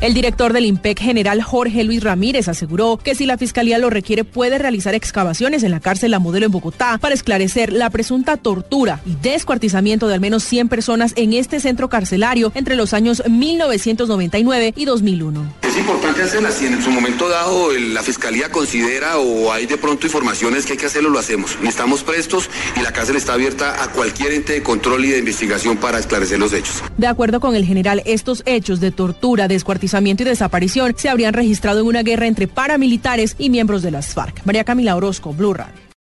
El director del IMPEC general Jorge Luis Ramírez aseguró que si la fiscalía lo requiere puede realizar excavaciones en la cárcel La Modelo en Bogotá para esclarecer la presunta tortura y descuartizamiento de al menos 100 personas en este centro carcelario entre los años 1999 y 2001. Es importante hacerlas si en su momento dado la fiscalía considera o hay de pronto informaciones que hay que hacerlo, lo hacemos. Estamos prestos y la cárcel está abierta a cualquier ente de control y de investigación para esclarecer los hechos. De acuerdo con el general, estos hechos de tortura, descuartización y desaparición se habrían registrado en una guerra entre paramilitares y miembros de las FARC. María Camila Orozco, Blue Radio.